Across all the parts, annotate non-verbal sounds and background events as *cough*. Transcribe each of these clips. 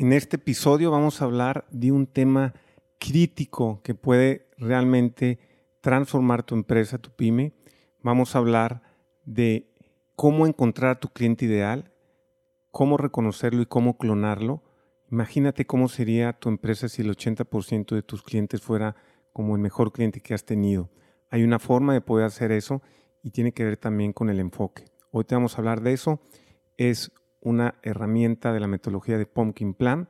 En este episodio vamos a hablar de un tema crítico que puede realmente transformar tu empresa, tu pyme. Vamos a hablar de cómo encontrar a tu cliente ideal, cómo reconocerlo y cómo clonarlo. Imagínate cómo sería tu empresa si el 80% de tus clientes fuera como el mejor cliente que has tenido. Hay una forma de poder hacer eso y tiene que ver también con el enfoque. Hoy te vamos a hablar de eso. Es una herramienta de la metodología de Pumpkin Plan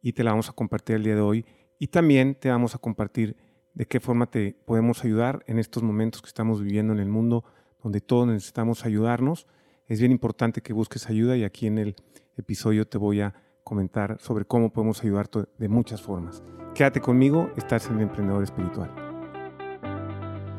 y te la vamos a compartir el día de hoy. Y también te vamos a compartir de qué forma te podemos ayudar en estos momentos que estamos viviendo en el mundo donde todos necesitamos ayudarnos. Es bien importante que busques ayuda y aquí en el episodio te voy a comentar sobre cómo podemos ayudarte de muchas formas. Quédate conmigo, estás en el Emprendedor Espiritual.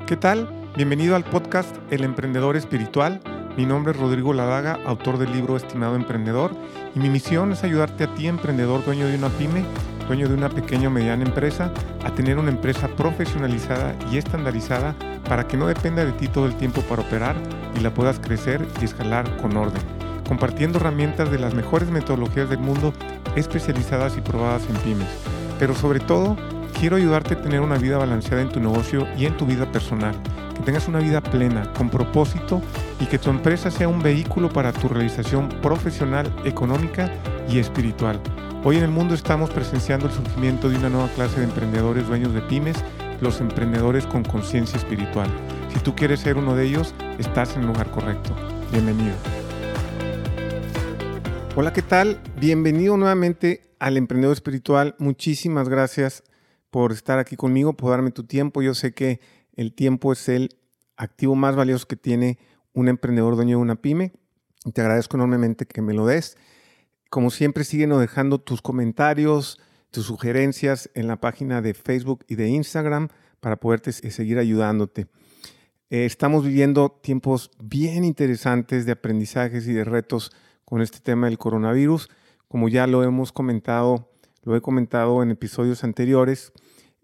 ¿Qué tal? Bienvenido al podcast El Emprendedor Espiritual mi nombre es Rodrigo Ladaga, autor del libro Estimado Emprendedor, y mi misión es ayudarte a ti, emprendedor, dueño de una pyme, dueño de una pequeña o mediana empresa, a tener una empresa profesionalizada y estandarizada para que no dependa de ti todo el tiempo para operar y la puedas crecer y escalar con orden, compartiendo herramientas de las mejores metodologías del mundo especializadas y probadas en pymes. Pero sobre todo, quiero ayudarte a tener una vida balanceada en tu negocio y en tu vida personal que tengas una vida plena, con propósito y que tu empresa sea un vehículo para tu realización profesional, económica y espiritual. Hoy en el mundo estamos presenciando el surgimiento de una nueva clase de emprendedores dueños de pymes, los emprendedores con conciencia espiritual. Si tú quieres ser uno de ellos, estás en el lugar correcto. Bienvenido. Hola, ¿qué tal? Bienvenido nuevamente al Emprendedor Espiritual. Muchísimas gracias por estar aquí conmigo, por darme tu tiempo. Yo sé que el tiempo es el activo más valioso que tiene un emprendedor dueño de una pyme. Te agradezco enormemente que me lo des. Como siempre, síguenos dejando tus comentarios, tus sugerencias en la página de Facebook y de Instagram para poderte seguir ayudándote. Eh, estamos viviendo tiempos bien interesantes de aprendizajes y de retos con este tema del coronavirus. Como ya lo hemos comentado, lo he comentado en episodios anteriores,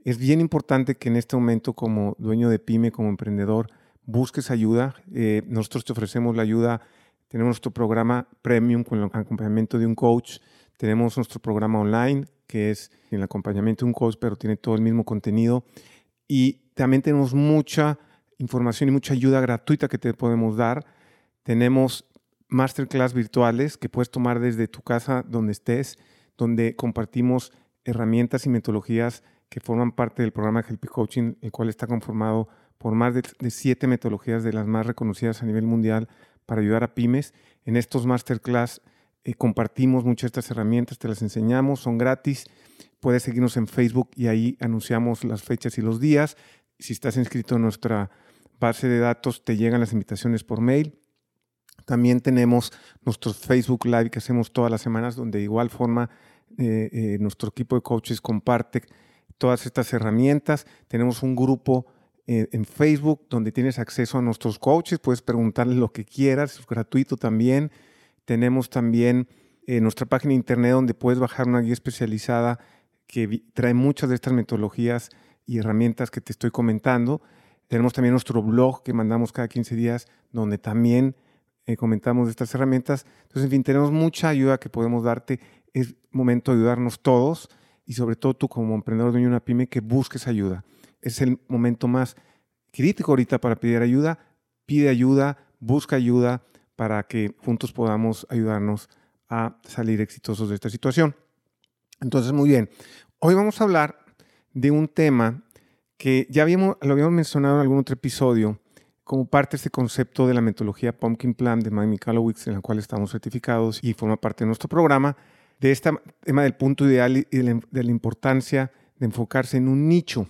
es bien importante que en este momento como dueño de pyme, como emprendedor, busques ayuda. Eh, nosotros te ofrecemos la ayuda. Tenemos nuestro programa premium con el acompañamiento de un coach. Tenemos nuestro programa online que es el acompañamiento de un coach, pero tiene todo el mismo contenido. Y también tenemos mucha información y mucha ayuda gratuita que te podemos dar. Tenemos masterclass virtuales que puedes tomar desde tu casa donde estés, donde compartimos herramientas y metodologías que forman parte del programa Help Coaching, el cual está conformado por más de, siete metodologías de las más reconocidas a nivel mundial para ayudar a pymes. En estos masterclass eh, compartimos muchas de estas herramientas, te las enseñamos, son gratis. Puedes seguirnos en Facebook y ahí anunciamos las fechas y los días. Si estás inscrito en nuestra base de datos, te llegan las invitaciones por mail. También tenemos nuestro Facebook Live que hacemos todas las semanas, donde de igual forma eh, eh, nuestro equipo de coaches comparte todas estas herramientas. Tenemos un grupo en Facebook donde tienes acceso a nuestros coaches, puedes preguntarles lo que quieras, es gratuito también. Tenemos también eh, nuestra página de internet donde puedes bajar una guía especializada que trae muchas de estas metodologías y herramientas que te estoy comentando. Tenemos también nuestro blog que mandamos cada 15 días donde también eh, comentamos de estas herramientas. Entonces, en fin, tenemos mucha ayuda que podemos darte. Es momento de ayudarnos todos y sobre todo tú como emprendedor de una pyme que busques ayuda. Es el momento más crítico ahorita para pedir ayuda. Pide ayuda, busca ayuda para que juntos podamos ayudarnos a salir exitosos de esta situación. Entonces, muy bien. Hoy vamos a hablar de un tema que ya habíamos, lo habíamos mencionado en algún otro episodio como parte de este concepto de la metodología Pumpkin Plan de Mike Michalowicz, en la cual estamos certificados y forma parte de nuestro programa de este tema del punto ideal y de la importancia de enfocarse en un nicho.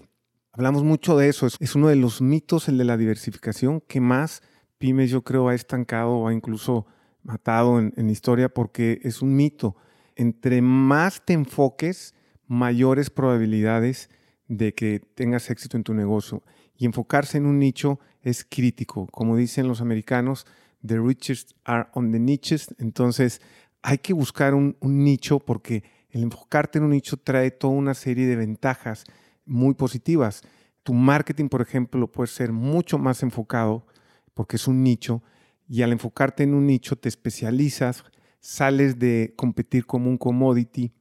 Hablamos mucho de eso, es uno de los mitos, el de la diversificación, que más pymes yo creo ha estancado o ha incluso matado en, historia porque es un mito. Entre más te enfoques, mayores probabilidades de que tengas éxito en tu negocio. Y enfocarse en un nicho es crítico. Como dicen los americanos, the richest are on the niches. Entonces, hay que buscar un, nicho porque el enfocarte en un nicho trae toda una serie de ventajas muy positivas. Tu marketing, por ejemplo, puede ser mucho más enfocado porque es un nicho y al enfocarte en un nicho te especializas, sales de competir como un commodity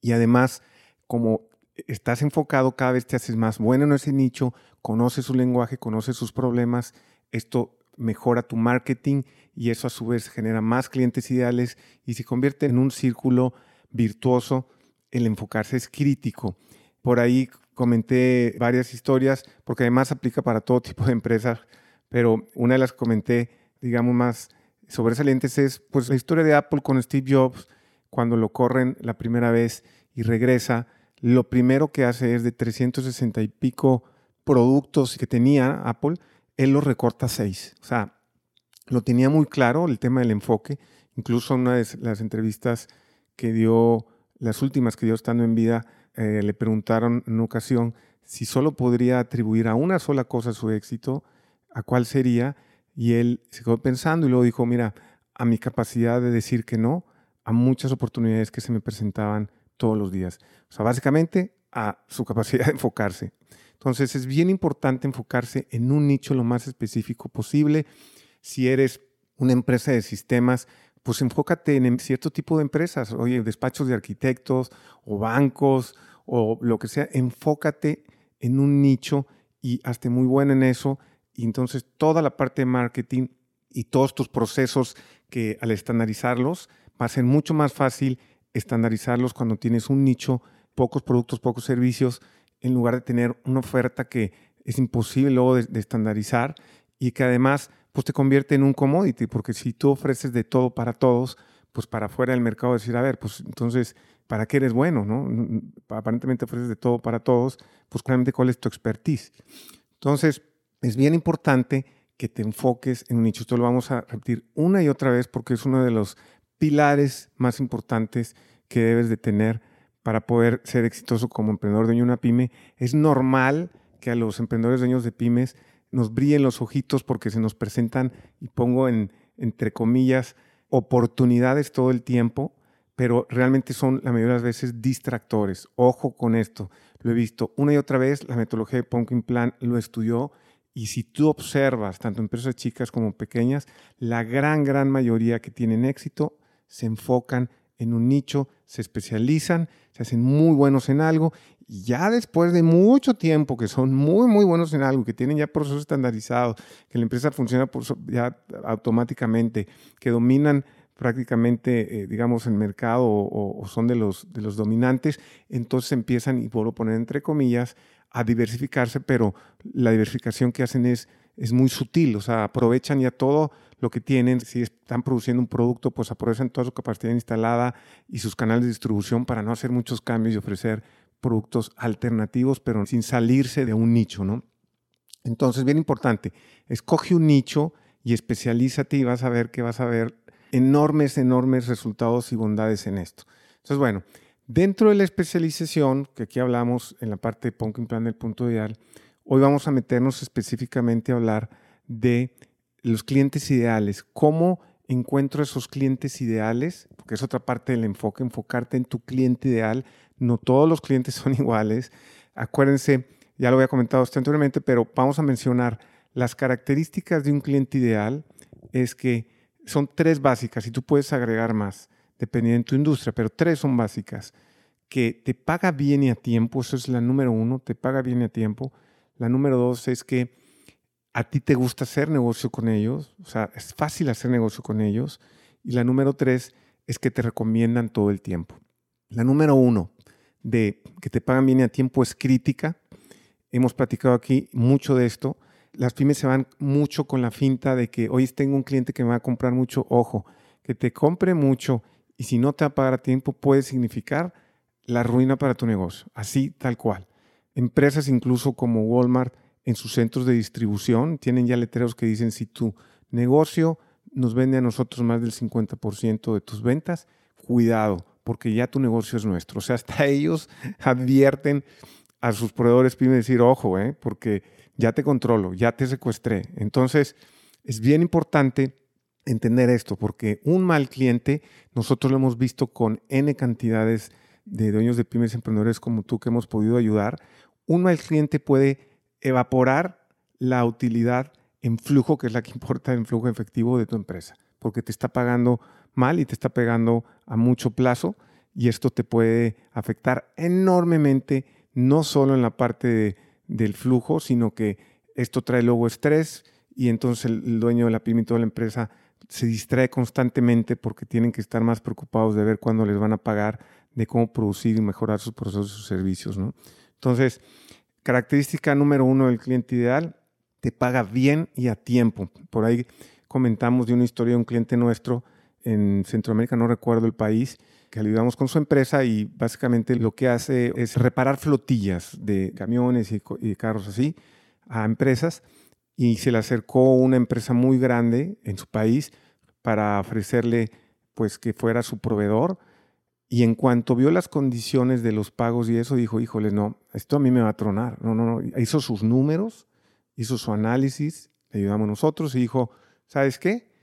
Y además, como estás enfocado, cada vez te haces más bueno en ese nicho, conoces su lenguaje, conoces sus problemas, esto mejora tu marketing y eso a su vez genera más clientes ideales y se convierte en un círculo virtuoso. El enfocarse es crítico. Por ahí comenté varias historias porque además aplica para todo *laughs* tipo de empresas, pero una de las que comenté, digamos, más sobresalientes es pues la historia de Apple con Steve Jobs cuando lo corren la primera vez y regresa lo primero que hace es de 360 y pico productos que tenía Apple, él los recorta seis. O sea, lo tenía muy claro el tema del enfoque. Incluso una de las entrevistas que dio, las últimas que dio estando en vida, eh, le preguntaron en ocasión si solo podría atribuir a una sola cosa su éxito, a cuál sería. Y él se quedó pensando y luego dijo, mira, a mi capacidad de decir que no, a muchas oportunidades que se me presentaban todos los días. O sea, básicamente a su capacidad de enfocarse. Entonces es bien importante enfocarse en un nicho lo más específico posible. Si eres una empresa de sistemas, pues enfócate en cierto tipo de empresas, oye, despachos de arquitectos o bancos o lo que sea, enfócate en un nicho y hazte muy bueno en eso. Y entonces toda la parte de marketing y todos tus procesos que al estandarizarlos va a ser mucho más fácil estandarizarlos cuando tienes un nicho, pocos productos, pocos servicios, en lugar de tener una oferta que es imposible luego de, estandarizar y que además pues te convierte en un commodity, porque si tú ofreces de todo para todos, pues para fuera del mercado decir, a ver, pues entonces, ¿para qué eres bueno? No? Aparentemente ofreces de todo para todos, pues claramente cuál es tu expertise. Entonces, es bien importante que te enfoques en un nicho. Esto lo vamos a repetir una y otra vez porque es uno de los pilares más importantes que debes de tener para poder ser exitoso como emprendedor dueño de una pyme. Es normal que a los emprendedores dueños de pymes nos brillen los ojitos porque se nos presentan, y pongo en, entre comillas, oportunidades todo el tiempo, pero realmente son la mayoría de las veces distractores. Ojo con esto. Lo he visto una y otra vez, la metodología de Pumpkin Plan lo estudió y si tú observas, tanto empresas chicas como pequeñas, la gran, gran mayoría que tienen éxito se enfocan en un nicho, se especializan, se hacen muy buenos en algo ya después de mucho tiempo que son muy, muy buenos en algo, que tienen ya procesos estandarizados, que la empresa funciona ya automáticamente, que dominan prácticamente, eh, digamos, el mercado o, son de los, de los dominantes, entonces empiezan, y puedo poner entre comillas, a diversificarse, pero la diversificación que hacen es, es muy sutil, o sea, aprovechan ya todo lo que tienen. Si están produciendo un producto, pues aprovechan toda su capacidad instalada y sus canales de distribución para no hacer muchos cambios y ofrecer productos alternativos, pero sin salirse de un nicho, ¿no? Entonces, bien importante, escoge un nicho y especialízate y vas a ver que vas a ver enormes, enormes resultados y bondades en esto. Entonces, bueno, dentro de la especialización, que aquí hablamos en la parte de Pumpkin Plan del punto ideal, hoy vamos a meternos específicamente a hablar de los clientes ideales, cómo encuentro esos clientes ideales, porque es otra parte del enfoque, enfocarte en tu cliente ideal. No todos los clientes *laughs* son iguales. Acuérdense, ya lo había comentado anteriormente, pero vamos a mencionar las características de un cliente ideal. Es que son tres básicas y tú puedes agregar más, dependiendo de tu industria, pero tres son básicas. Que te paga bien y a tiempo, eso es la número uno, te paga bien y a tiempo. La número dos es que a ti te gusta hacer negocio con ellos, o sea, es fácil hacer negocio con ellos. Y la número tres es que te recomiendan todo el tiempo. La número uno de que te pagan bien a tiempo es crítica. Hemos platicado aquí mucho de esto. Las pymes se van mucho con la finta de que hoy tengo un cliente que me va a comprar mucho. Ojo, que te compre mucho y si no te va a pagar a tiempo puede significar la ruina para tu negocio. Así, tal cual. Empresas incluso como Walmart en sus centros de distribución. Tienen ya letreros que dicen si tu negocio nos vende a nosotros más del 50% de tus ventas, cuidado, porque ya tu negocio es nuestro. O sea, hasta *laughs* ellos advierten a sus proveedores pymes decir, ojo, eh, porque ya te controlo, ya te secuestré. Entonces, es bien importante entender esto, porque un mal cliente, nosotros lo hemos visto con N cantidades de dueños de pymes emprendedores como tú que hemos podido ayudar, un mal cliente puede evaporar la utilidad en flujo, que es la que importa en flujo efectivo de tu empresa, porque te está pagando mal y te está pegando a mucho plazo y esto te puede afectar enormemente, no solo en la parte del flujo, sino que esto trae luego estrés y entonces el, dueño de la pyme y toda la empresa se distrae constantemente porque tienen que estar más preocupados de ver cuándo les van a pagar, de cómo producir y mejorar sus procesos y sus servicios. ¿no? Entonces, característica número uno del cliente ideal, te paga bien y a tiempo. Por ahí comentamos de una historia de un cliente nuestro en Centroamérica, no recuerdo el país, que ayudamos con su empresa y básicamente lo que hace es reparar flotillas de camiones y, y carros así a empresas y se le acercó una empresa muy grande en su país para ofrecerle pues que fuera su proveedor y en cuanto vio las condiciones de los pagos y eso dijo, híjole, no, esto a mí me va a tronar. No, no, no, hizo sus números, hizo su análisis, le ayudamos nosotros y dijo, ¿sabes qué?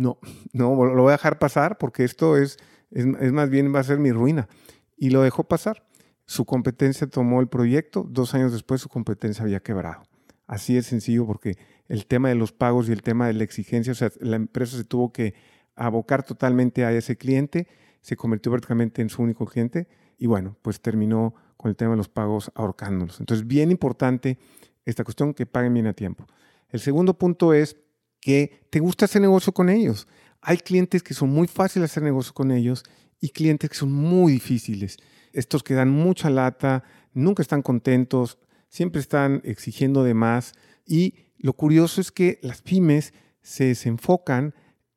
No, *laughs* no, lo voy a dejar pasar porque esto es, es, es más bien va a ser mi ruina. Y lo dejó pasar. Su competencia tomó el proyecto, dos años después su competencia había quebrado. Así es sencillo porque el tema de los pagos y el tema de la exigencia, o sea, la empresa se tuvo que abocar totalmente a ese cliente, se convirtió prácticamente en su único cliente y bueno, pues terminó con el tema de los pagos ahorcándolos. Entonces, bien importante esta cuestión que paguen bien a tiempo. El segundo punto es que te gusta hacer negocio con ellos. Hay clientes que son muy fáciles hacer negocio con ellos y clientes que son muy difíciles. Estos que dan mucha lata, nunca están contentos, siempre están exigiendo de más y lo curioso es que las pymes se desenfocan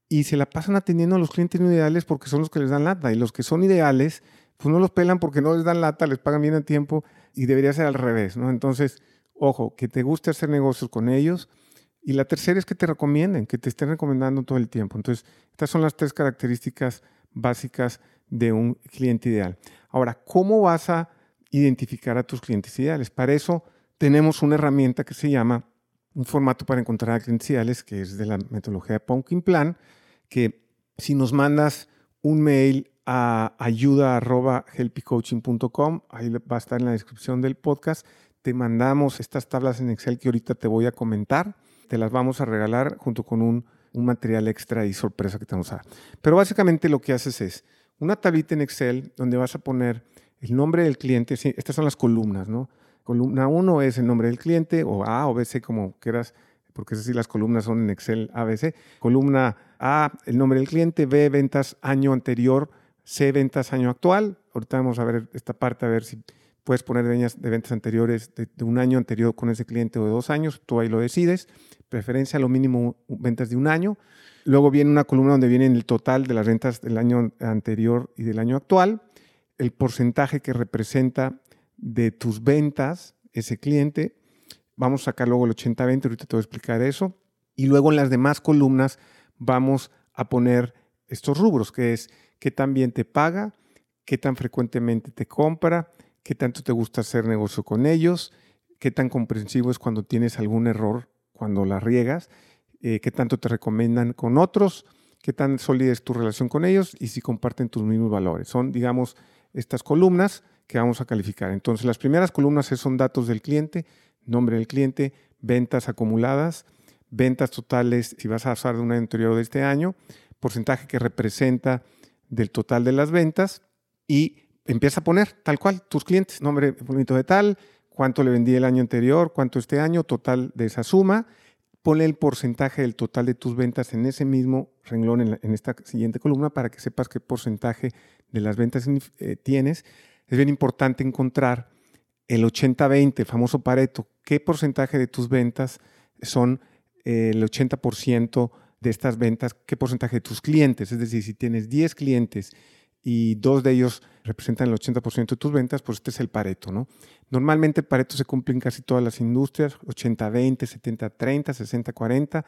y se la pasan atendiendo a los clientes no ideales porque son los que les dan lata y los que son ideales pues no los pelan porque no les dan lata, les pagan bien a tiempo y debería ser al revés, ¿no? Entonces, ojo, que te guste hacer negocios con ellos y la tercera es que te recomienden, que te estén recomendando todo el tiempo. Entonces, estas son las tres características básicas de un cliente ideal. Ahora, ¿cómo vas a identificar a tus clientes ideales. Para eso tenemos una herramienta que se llama un formato para encontrar a clientes ideales, que es de la metodología de Pumpkin Plan, que si nos mandas un mail a ayuda.helpycoaching.com, ahí va a estar en la descripción del podcast, te mandamos estas tablas en Excel que ahorita te voy a comentar, te las vamos a regalar junto con un, un material extra y sorpresa que te vamos a dar. Pero básicamente lo que haces es una tablita en Excel donde vas a poner el nombre del cliente, estas son las columnas, ¿no? Columna 1 es el nombre del cliente, o A o B, C, como quieras, porque es así las columnas son en Excel A, B, C. Columna A, el nombre del cliente, B, ventas año anterior, C, ventas año actual. Ahorita vamos a ver esta parte, a ver si puedes poner de ventas anteriores de, un año anterior con ese cliente o de dos años, tú ahí lo decides. Preferencia lo mínimo ventas de un año. Luego viene una columna donde viene el total de las ventas del año anterior y del año actual el porcentaje que representa de tus ventas ese cliente. Vamos a sacar luego el 80-20, ahorita te voy a explicar eso. Y luego en las demás columnas vamos a poner estos rubros, que es qué tan bien te paga, qué tan frecuentemente te compra, qué tanto te gusta hacer negocio con ellos, qué tan comprensivo es cuando tienes algún error, cuando la riegas, eh, qué tanto te recomiendan con otros, qué tan sólida es tu relación con ellos y si comparten tus mismos valores. Son, digamos, estas columnas que vamos a calificar. Entonces, las primeras columnas son datos del cliente, nombre del cliente, ventas acumuladas, ventas totales, si vas a usar de un año anterior de este año, porcentaje que representa del total de las ventas y empieza a poner tal cual tus clientes, nombre bonito de tal, cuánto le vendí el año anterior, cuánto este año, total de esa suma. Ponle el porcentaje del total de tus ventas en ese mismo renglón en, esta siguiente columna para que sepas qué porcentaje de las ventas eh, tienes, es bien importante encontrar el 80-20, famoso Pareto, qué porcentaje de tus ventas son eh, el 80% de estas ventas, qué porcentaje de tus clientes, es decir, si tienes 10 clientes y dos de ellos representan el 80% de tus ventas, pues este es el Pareto, ¿no? Normalmente el Pareto se cumple en casi todas las industrias, 80-20, 70-30, 60-40,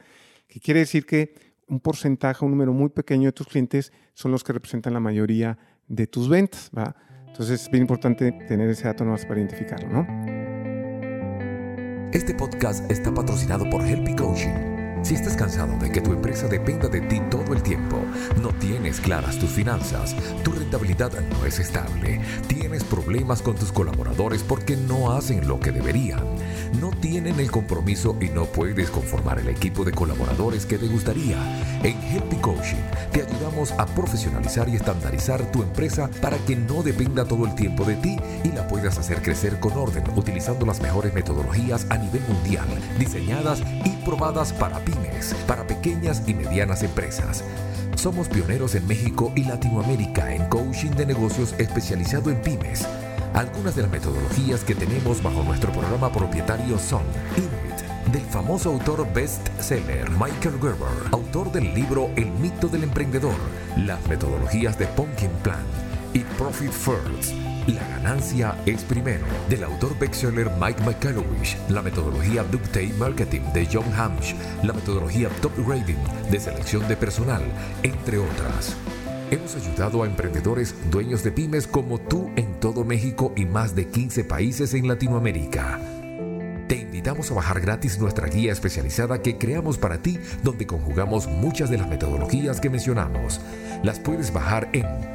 que quiere decir que un porcentaje, un número muy pequeño de tus clientes son los que representan la mayoría de tus ventas, ¿va? Entonces es bien importante tener ese dato más para identificarlo, ¿no? Este podcast está patrocinado por Helpy Coaching. Si estás cansado de que tu empresa dependa de ti todo el tiempo, no tienes claras tus finanzas, tu rentabilidad no es estable, tienes problemas con tus colaboradores porque no hacen lo que deberían, no tienen el compromiso y no puedes conformar el equipo de colaboradores que te gustaría. En Helpy Coaching te ayudamos a profesionalizar y estandarizar tu empresa para que no dependa todo el tiempo de ti y la puedas hacer crecer con orden utilizando las mejores metodologías a nivel mundial, diseñadas y probadas para para pequeñas y medianas empresas. Somos pioneros en México y Latinoamérica en coaching de negocios especializado en pymes. Algunas de las metodologías que tenemos bajo nuestro programa propietario son Inuit, del famoso autor bestseller Michael Gerber, autor del libro El mito del emprendedor, las metodologías de Pumpkin Plan y Profit First la ganancia es primero, del autor bestseller Mike McCallowich, la metodología Ductate Marketing de John Hamsh, la metodología Top Rating de selección de personal, entre otras. Hemos ayudado a emprendedores dueños de pymes como tú en todo México y más de 15 países en Latinoamérica. Te invitamos a bajar gratis nuestra guía especializada que creamos para ti, donde conjugamos muchas de las metodologías que mencionamos. Las puedes bajar en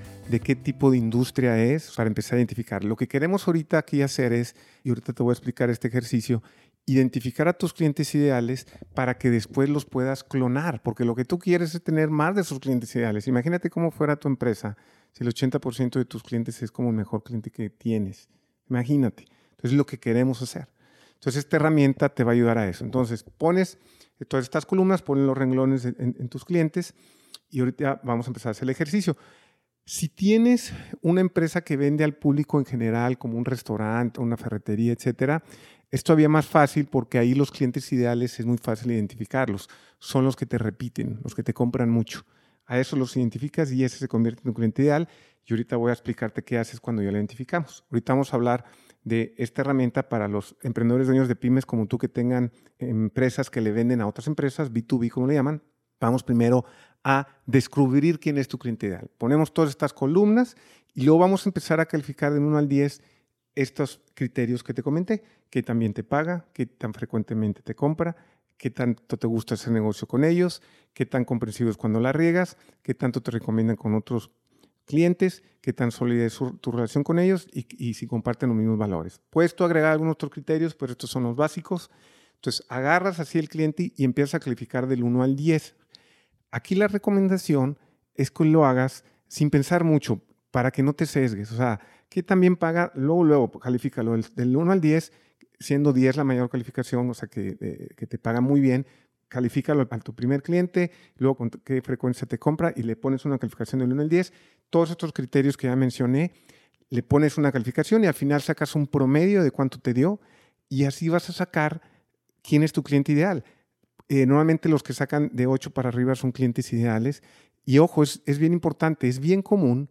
de qué tipo de industria es para empezar a identificar. Lo que queremos ahorita aquí hacer es, y ahorita te voy a explicar este ejercicio, identificar a tus clientes ideales para que después los puedas clonar, porque lo que tú quieres es tener más de esos clientes ideales. Imagínate cómo fuera tu empresa si el 80% de tus clientes es como el mejor cliente que tienes. Imagínate. Entonces es lo que queremos hacer. Entonces esta herramienta te va a ayudar a eso. Entonces pones todas estas columnas, pones los renglones en, en tus clientes y ahorita vamos a empezar a hacer el ejercicio. Si tienes una empresa que vende al público en general, como un restaurante, una ferretería, etcétera, es todavía más fácil porque ahí los clientes ideales es muy fácil identificarlos. Son los que te repiten, los que te compran mucho. A eso los identificas y ese se convierte en un cliente ideal. Y ahorita voy a explicarte qué haces cuando ya lo identificamos. Ahorita vamos a hablar de esta herramienta para los emprendedores dueños de pymes como tú que tengan empresas que le venden a otras empresas, B2B como le llaman. Vamos primero a descubrir quién es tu cliente ideal. Ponemos todas estas columnas y luego vamos a empezar a calificar de 1 al 10 estos criterios que te comenté, qué también te paga, qué tan frecuentemente te compra, qué tanto te gusta hacer negocio con ellos, qué tan comprensivo es cuando la riegas, qué tanto te recomiendan con otros clientes, qué tan sólida es tu relación con ellos y, y, si comparten los mismos valores. Puedes tú agregar algunos otros criterios, pero estos son los básicos. Entonces, agarras así el cliente y empiezas a calificar del 1 al 10. Aquí la recomendación es que lo hagas sin pensar mucho para que no te sesgues. O sea, que también paga, luego, luego, califícalo del, 1 al 10, siendo 10 la mayor calificación, o sea, que, eh, que te paga muy bien, califícalo a tu primer cliente, luego con qué frecuencia te compra y le pones una calificación del 1 al 10. Todos estos criterios que ya mencioné, le pones una calificación y al final sacas un promedio de cuánto te dio y así vas a sacar quién es tu cliente ideal. Eh, normalmente los que sacan de 8 para arriba son clientes ideales. Y ojo, es, es bien importante, es bien común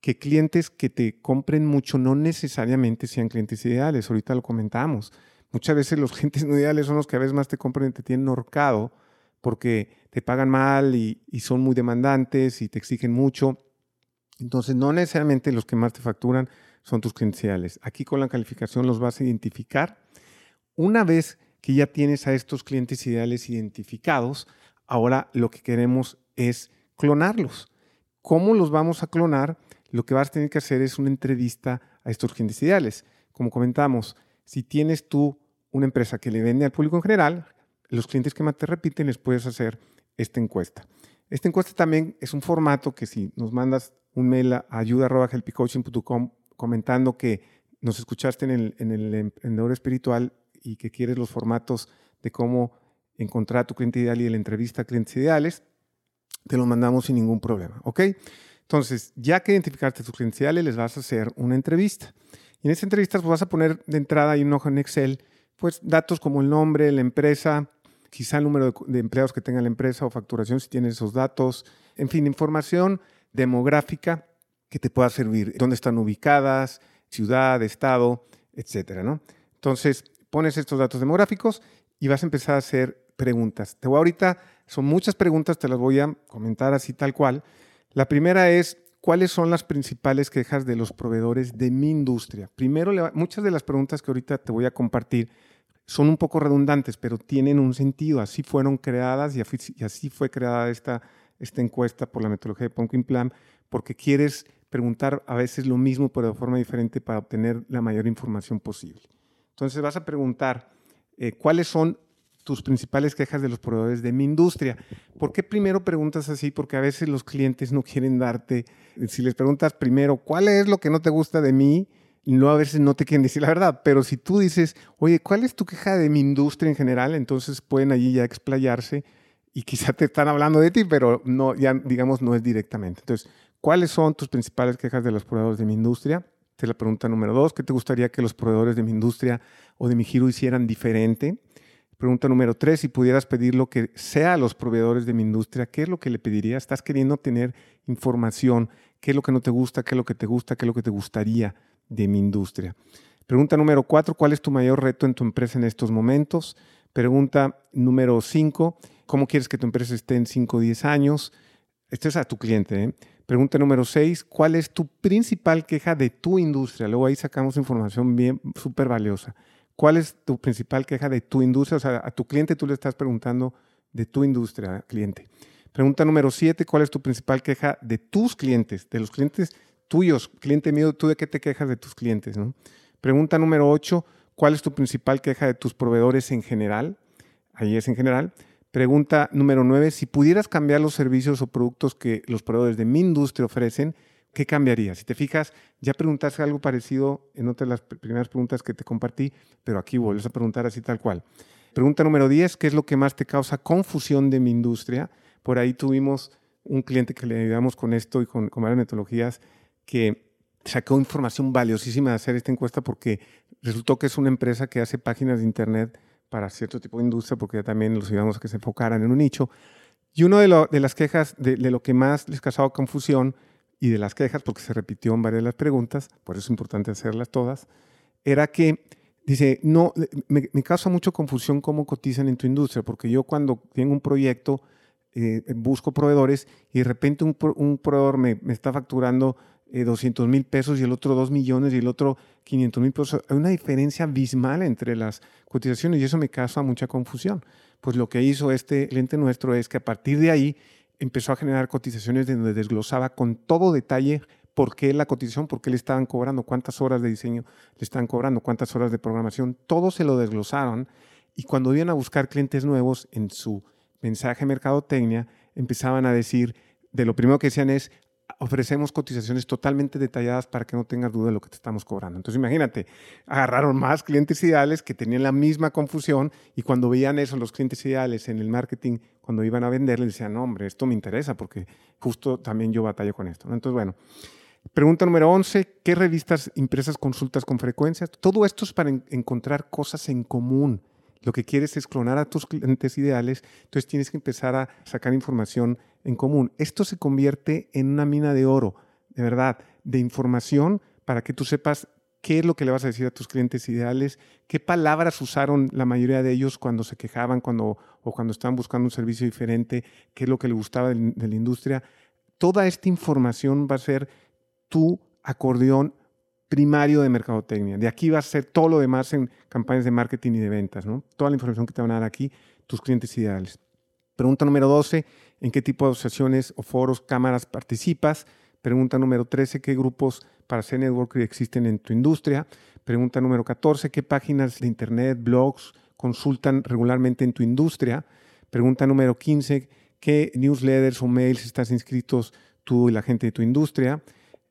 que clientes que te compren mucho no necesariamente sean clientes ideales. Ahorita lo comentamos. Muchas veces los *laughs* clientes no ideales son los que a veces más te compran y te tienen horcado porque te pagan mal y, y, son muy demandantes y te exigen mucho. Entonces, no necesariamente los que más te facturan son tus clientes ideales. Aquí con la calificación los vas a identificar. Una vez que ya tienes a estos clientes ideales identificados, ahora lo que queremos es clonarlos. ¿Cómo los vamos a clonar? Lo que vas a tener que hacer es una entrevista a estos clientes ideales. Como comentamos, si tienes tú una empresa que le vende al público en general, los clientes que más te repiten les puedes hacer esta encuesta. Esta encuesta también es un formato que si nos mandas un mail a ayuda.helpycoaching.com comentando que nos escuchaste en el, en el emprendedor espiritual y que quieres los formatos de cómo encontrar a tu cliente ideal y la entrevista a clientes ideales, te los mandamos sin ningún problema, ¿ok? Entonces, ya que identificaste tus clientes ideales, les vas a hacer una entrevista. Y en esa entrevista pues, vas a poner de entrada ahí un ojo en Excel, pues datos como el nombre, la empresa, quizá el número de, de empleados que tenga la empresa o facturación si tienes esos datos, en fin, información demográfica que te pueda servir, dónde están ubicadas, ciudad, estado, etcétera, ¿no? Entonces, pones estos datos demográficos y vas a empezar a hacer preguntas. Te voy ahorita, son muchas preguntas, te las voy a comentar así tal cual. La primera es, ¿cuáles son las principales quejas de los proveedores de mi industria? Primero, muchas de las preguntas que ahorita te voy a compartir son un poco redundantes, pero tienen un sentido. Así fueron creadas y así fue creada esta, esta encuesta por la metodología de Pumpkin Plan, porque quieres preguntar a veces lo mismo, pero de forma diferente para obtener la mayor información posible. Entonces vas a preguntar eh, cuáles son tus principales quejas de los proveedores de mi industria. ¿Por qué primero preguntas así? Porque a veces los clientes no quieren darte, si les preguntas primero, ¿cuál es lo que no te gusta de mí? no a veces no te quieren decir la verdad, pero si tú dices, oye, ¿cuál es tu queja de mi industria en general? Entonces pueden allí ya explayarse y quizá te están hablando de ti, pero no, ya digamos, no es directamente. Entonces, ¿cuáles son tus principales quejas de los proveedores de mi industria? Esta es la pregunta número dos. ¿Qué te gustaría que los proveedores de mi industria o de mi giro hicieran diferente? Pregunta número tres, si pudieras pedir lo que sea a los proveedores de mi industria, ¿qué es lo que le pedirías? ¿Estás queriendo tener información? ¿Qué es lo que no te gusta? ¿Qué es lo que te gusta? ¿Qué es lo que te gustaría de mi industria? Pregunta número cuatro, ¿cuál es tu mayor reto en tu empresa en estos momentos? Pregunta número cinco, ¿cómo quieres que tu empresa esté en 5 o 10 años? Esto es a tu cliente. ¿eh? Pregunta número seis, ¿cuál es tu principal queja de tu industria? Luego ahí sacamos información bien súper valiosa. ¿Cuál es tu principal queja de tu industria? O sea, a tu cliente tú le estás preguntando de tu industria, cliente. Pregunta número siete, ¿cuál es tu principal queja de tus clientes? De los clientes tuyos, cliente mío, ¿tú de qué te quejas de tus clientes? ¿no? Pregunta número ocho, ¿cuál es tu principal queja de tus proveedores en general? Ahí es en general. Pregunta número nueve, si pudieras cambiar los servicios o productos que los proveedores de mi industria ofrecen, ¿qué cambiaría? Si te fijas, ya preguntaste algo parecido en otras de las primeras preguntas que te compartí, pero aquí vuelves a preguntar así tal cual. Pregunta número 10, ¿qué es lo que más te causa confusión de mi industria? Por ahí tuvimos un cliente que le ayudamos con esto y con, con varias metodologías que sacó información valiosísima de hacer esta encuesta porque resultó que es una empresa que hace páginas de internet para cierto tipo de industria, porque ya también los ayudamos a que se enfocaran en un nicho. Y una de, de las quejas de, de, lo que más les causaba confusión y de las quejas, porque se repitió en varias de las preguntas, por eso es importante hacerlas todas, era que dice, no, me, causa mucha confusión cómo cotizan en tu industria, porque yo cuando tengo un proyecto, eh, busco proveedores y de repente un, un proveedor me, me, está facturando 200 eh, mil pesos y el otro 2 millones y el otro 500 mil pesos. Hay una diferencia abismal entre las cotizaciones y eso me causa mucha confusión. Pues lo que hizo este cliente nuestro es que a partir de ahí empezó a generar cotizaciones donde desglosaba con todo detalle por qué la cotización, por qué le estaban cobrando, cuántas horas de diseño le estaban cobrando, cuántas horas de programación, todo se lo desglosaron y cuando iban a buscar clientes nuevos en su mensaje mercadotecnia, empezaban a decir, de lo primero que decían es, ofrecemos cotizaciones totalmente detalladas para que no tengas duda de lo que te estamos cobrando. Entonces imagínate, agarraron más clientes ideales que tenían la misma confusión y cuando veían eso, los clientes ideales en el marketing, cuando iban a vender, les decían, no, hombre, esto me interesa porque justo también yo batallo con esto. Entonces, bueno, pregunta número 11, ¿qué revistas impresas consultas con frecuencia? Todo esto es para encontrar cosas en común. Lo que quieres es clonar a tus clientes ideales, entonces tienes que empezar a sacar información en común. Esto se convierte en una mina de oro, de verdad, de información para que tú sepas qué es lo que le vas a decir a tus clientes ideales, qué palabras usaron la mayoría de ellos cuando se quejaban cuando, o cuando estaban buscando un servicio diferente, qué es lo que le gustaba de, de la industria. Toda esta información va a ser tu acordeón primario de mercadotecnia. De aquí va a ser todo lo demás en campañas de marketing y de ventas, ¿no? Toda la información que te van a dar aquí, tus clientes ideales. Pregunta número 12, ¿en qué tipo de asociaciones o foros, cámaras participas? Pregunta número 13, ¿qué grupos para hacer networking existen en tu industria? Pregunta número 14, ¿qué páginas de internet, blogs consultan regularmente en tu industria? Pregunta número 15, ¿qué newsletters o mails estás inscritos tú y la gente de tu industria?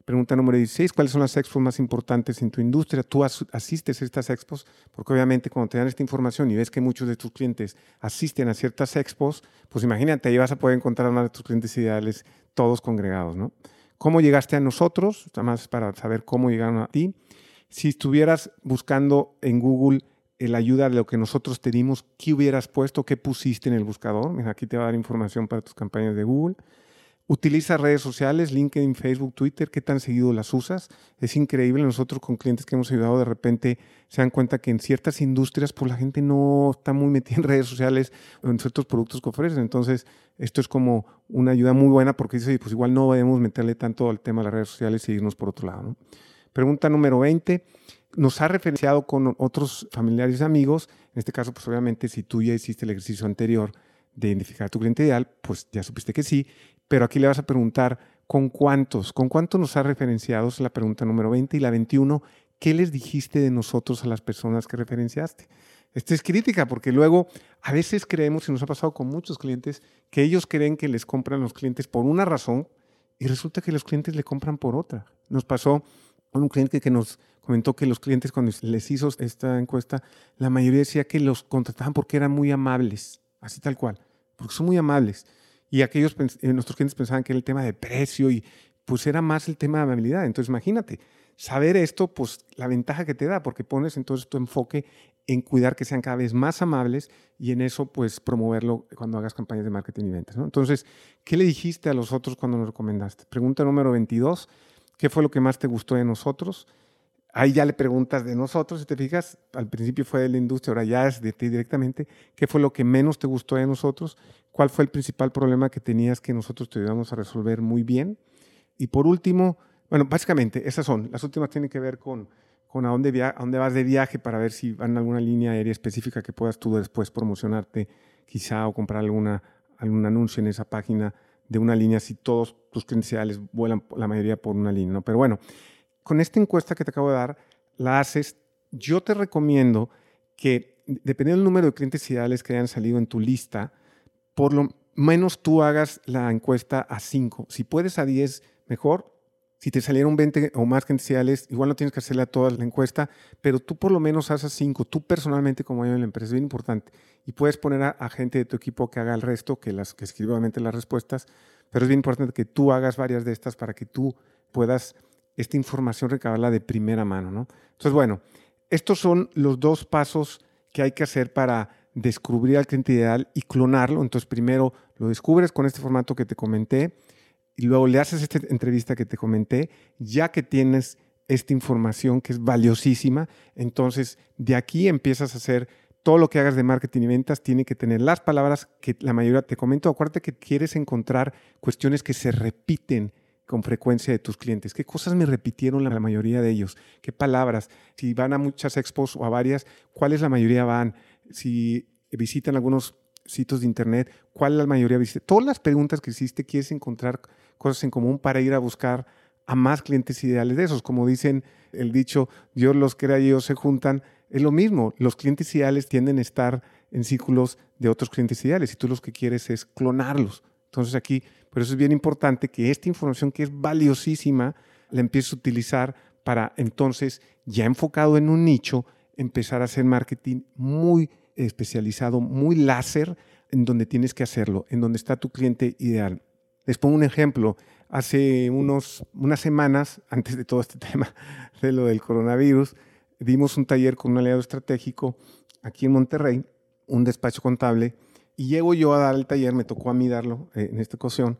Pregunta número 16, ¿cuáles son las expos más importantes en tu industria? ¿Tú asistes a estas expos? Porque obviamente cuando te dan esta información y ves que muchos de tus clientes asisten a ciertas expos, pues imagínate, ahí vas a poder encontrar más de tus clientes ideales, todos congregados, ¿no? ¿Cómo llegaste a nosotros? Además, para saber cómo llegaron a ti. Si estuvieras buscando en Google la ayuda de lo que nosotros te dimos, ¿qué hubieras puesto? ¿Qué pusiste en el buscador? Mira, aquí te va a dar información para tus campañas de Google. Utiliza redes sociales, LinkedIn, Facebook, Twitter, ¿qué tan seguido las usas? Es increíble, nosotros con clientes que hemos ayudado de repente se dan cuenta que en ciertas industrias pues la gente no está muy metida en redes sociales o en ciertos productos que ofrecen. Entonces, esto es como una ayuda muy buena porque dice, pues igual no debemos meterle tanto al tema de las redes sociales y irnos por otro lado. Pregunta número 20. Nos ha referenciado con otros familiares y amigos. En este caso, pues obviamente si tú ya hiciste el ejercicio anterior de identificar a tu cliente ideal, pues ya supiste que sí, pero aquí le vas a preguntar con cuántos, con cuántos nos ha referenciado, la pregunta número 20 y la 21, ¿qué les dijiste de nosotros a las personas que referenciaste? Esta es crítica porque luego a veces creemos, y nos ha pasado con muchos clientes, que ellos creen que les compran los clientes por una razón y resulta que los clientes le compran por otra. Nos pasó con un cliente que nos comentó que los clientes cuando les hizo esta encuesta, la mayoría decía que los contrataban porque eran muy amables, así tal cual, porque son muy amables. Y aquellos, eh, nuestros clientes pensaban que era el tema de precio y pues era más el tema de amabilidad. Entonces imagínate, saber esto, pues la ventaja que te da, porque pones entonces tu enfoque en cuidar que sean cada vez más amables y en eso pues promoverlo cuando hagas campañas de marketing y ventas. Entonces, ¿qué le dijiste a los otros cuando nos recomendaste? Pregunta número 22, ¿qué fue lo que más te gustó de nosotros? Ahí ya le preguntas de nosotros, si te fijas, al principio fue de la industria, ahora ya es de ti directamente. ¿Qué fue lo que menos te gustó de nosotros? ¿Cuál fue el principal problema que tenías que nosotros te ayudamos a resolver muy bien? Y por último, bueno, básicamente esas son. Las últimas tienen que ver con, con a, dónde a dónde vas de viaje para ver si van a alguna línea aérea específica que puedas tú después promocionarte quizá o comprar alguna, algún anuncio en esa página de una línea si todos tus credenciales vuelan la mayoría por una línea. ¿no? Pero bueno, con esta encuesta que te acabo de dar, la haces, yo te recomiendo que, dependiendo del número de clientes ideales que hayan salido en tu lista, por lo menos tú hagas la encuesta a 5. Si puedes a 10, mejor. Si te salieron 20 o más clientes ideales, igual no tienes que hacerle a toda la encuesta, pero tú por lo menos haces 5. Tú personalmente como yo en la empresa, es bien importante. Y puedes poner a, gente de tu equipo que haga el resto, que, las, que escriba obviamente las respuestas, pero es bien importante que tú hagas varias de estas para que tú puedas esta información recabarla de primera mano. ¿no? Entonces, bueno, estos son los dos pasos que hay que hacer para descubrir al cliente ideal y clonarlo. Entonces, primero lo descubres con este formato que te comenté y luego le haces esta entrevista que te comenté, ya que tienes esta información que es valiosísima, entonces de aquí empiezas a hacer todo lo que hagas de marketing y ventas tiene que tener las palabras que la mayoría te comento. Acuérdate que quieres encontrar cuestiones que se repiten con frecuencia de tus clientes? ¿Qué cosas me repitieron la mayoría de ellos? ¿Qué palabras? Si van a muchas expos o a varias, ¿cuáles la mayoría van? Si visitan algunos sitios de internet, ¿cuál la mayoría visita? Todas las preguntas que hiciste, quieres encontrar cosas en común para ir a buscar a más clientes ideales de esos. Como dicen el dicho, Dios los crea y ellos se juntan. Es lo mismo, los clientes ideales tienden a estar en círculos de otros clientes ideales y tú lo que quieres es clonarlos. Entonces aquí por eso es bien importante que esta información que es valiosísima la empieces a utilizar para entonces, ya enfocado en un nicho, empezar a hacer marketing muy especializado, muy láser, en donde tienes que hacerlo, en donde está tu cliente ideal. Les pongo un ejemplo. Hace unos, unas semanas, *laughs* antes de todo este tema de lo del coronavirus, dimos un taller con un aliado estratégico aquí en Monterrey, un despacho contable, y llego yo a dar el taller, me tocó a mí darlo eh, en esta ocasión.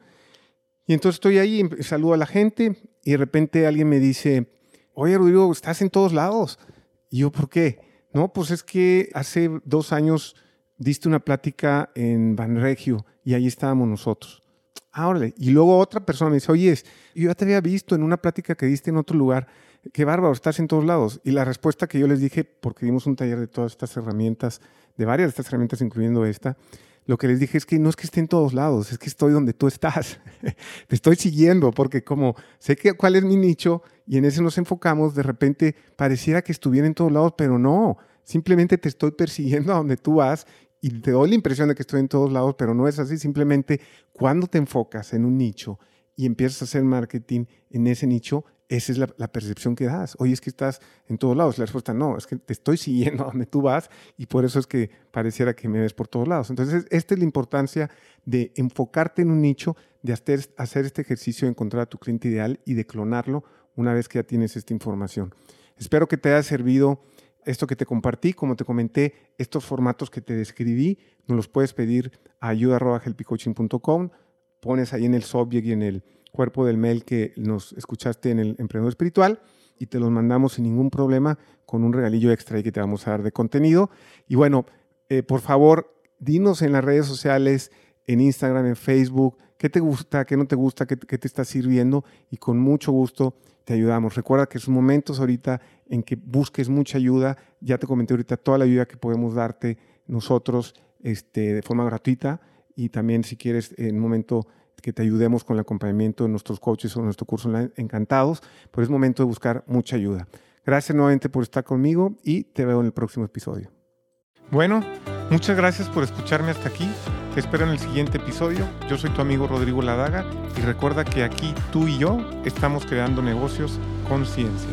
Y entonces estoy ahí, saludo a la gente y de repente alguien me dice, oye Rodrigo, estás en todos lados. Y yo, ¿por qué? No, pues es que hace dos años diste una plática en Banregio y ahí estábamos nosotros. Ah, y luego otra persona me dice, oye, yo ya te había visto en una plática que diste en otro lugar. Qué bárbaro, estás en todos lados. Y la respuesta que yo les dije, porque dimos un taller de todas estas herramientas, de varias de estas herramientas, incluyendo esta, lo que les dije es que no es que esté en todos lados, es que estoy donde tú estás. *laughs* Te estoy siguiendo porque como sé que, cuál es mi nicho y en ese nos enfocamos, de repente pareciera que estuviera en todos lados, pero no. Simplemente te estoy persiguiendo a donde tú vas y te doy la impresión de que estoy en todos lados, pero no es así. Simplemente cuando te enfocas en un nicho y empiezas a hacer marketing en ese nicho, esa es la, percepción que das. Oye, es que estás en todos lados. La respuesta no, es que te estoy *laughs* siguiendo a donde tú vas y por eso es que pareciera que me ves por todos lados. Entonces, esta es la importancia de enfocarte en un nicho, de hacer, hacer este ejercicio de encontrar a tu cliente ideal y de clonarlo una vez que ya tienes esta información. Espero que te haya servido esto que te compartí. Como te comenté, estos formatos que te describí, nos los puedes pedir a ayuda.helpicoaching.com pones ahí en el subject y en el cuerpo del mail que nos escuchaste en el Emprendedor Espiritual y te los mandamos sin ningún problema con un regalillo extra que te vamos a dar de contenido. Y bueno, eh, por favor, dinos en las redes sociales, en Instagram, en Facebook, qué te gusta, qué no te gusta, qué, te está sirviendo y con mucho gusto te ayudamos. Recuerda que son momentos ahorita en que busques mucha ayuda. Ya te comenté ahorita toda la ayuda que podemos darte nosotros este, de forma gratuita y también si quieres en un momento que te ayudemos con el acompañamiento de nuestros coaches o nuestro curso online, encantados, pero es momento de buscar mucha ayuda. Gracias nuevamente por estar conmigo y te veo en el próximo episodio. Bueno, muchas gracias por escucharme hasta aquí. Te espero en el siguiente episodio. Yo soy tu amigo Rodrigo Ladaga y recuerda que aquí tú y yo estamos creando negocios con ciencia.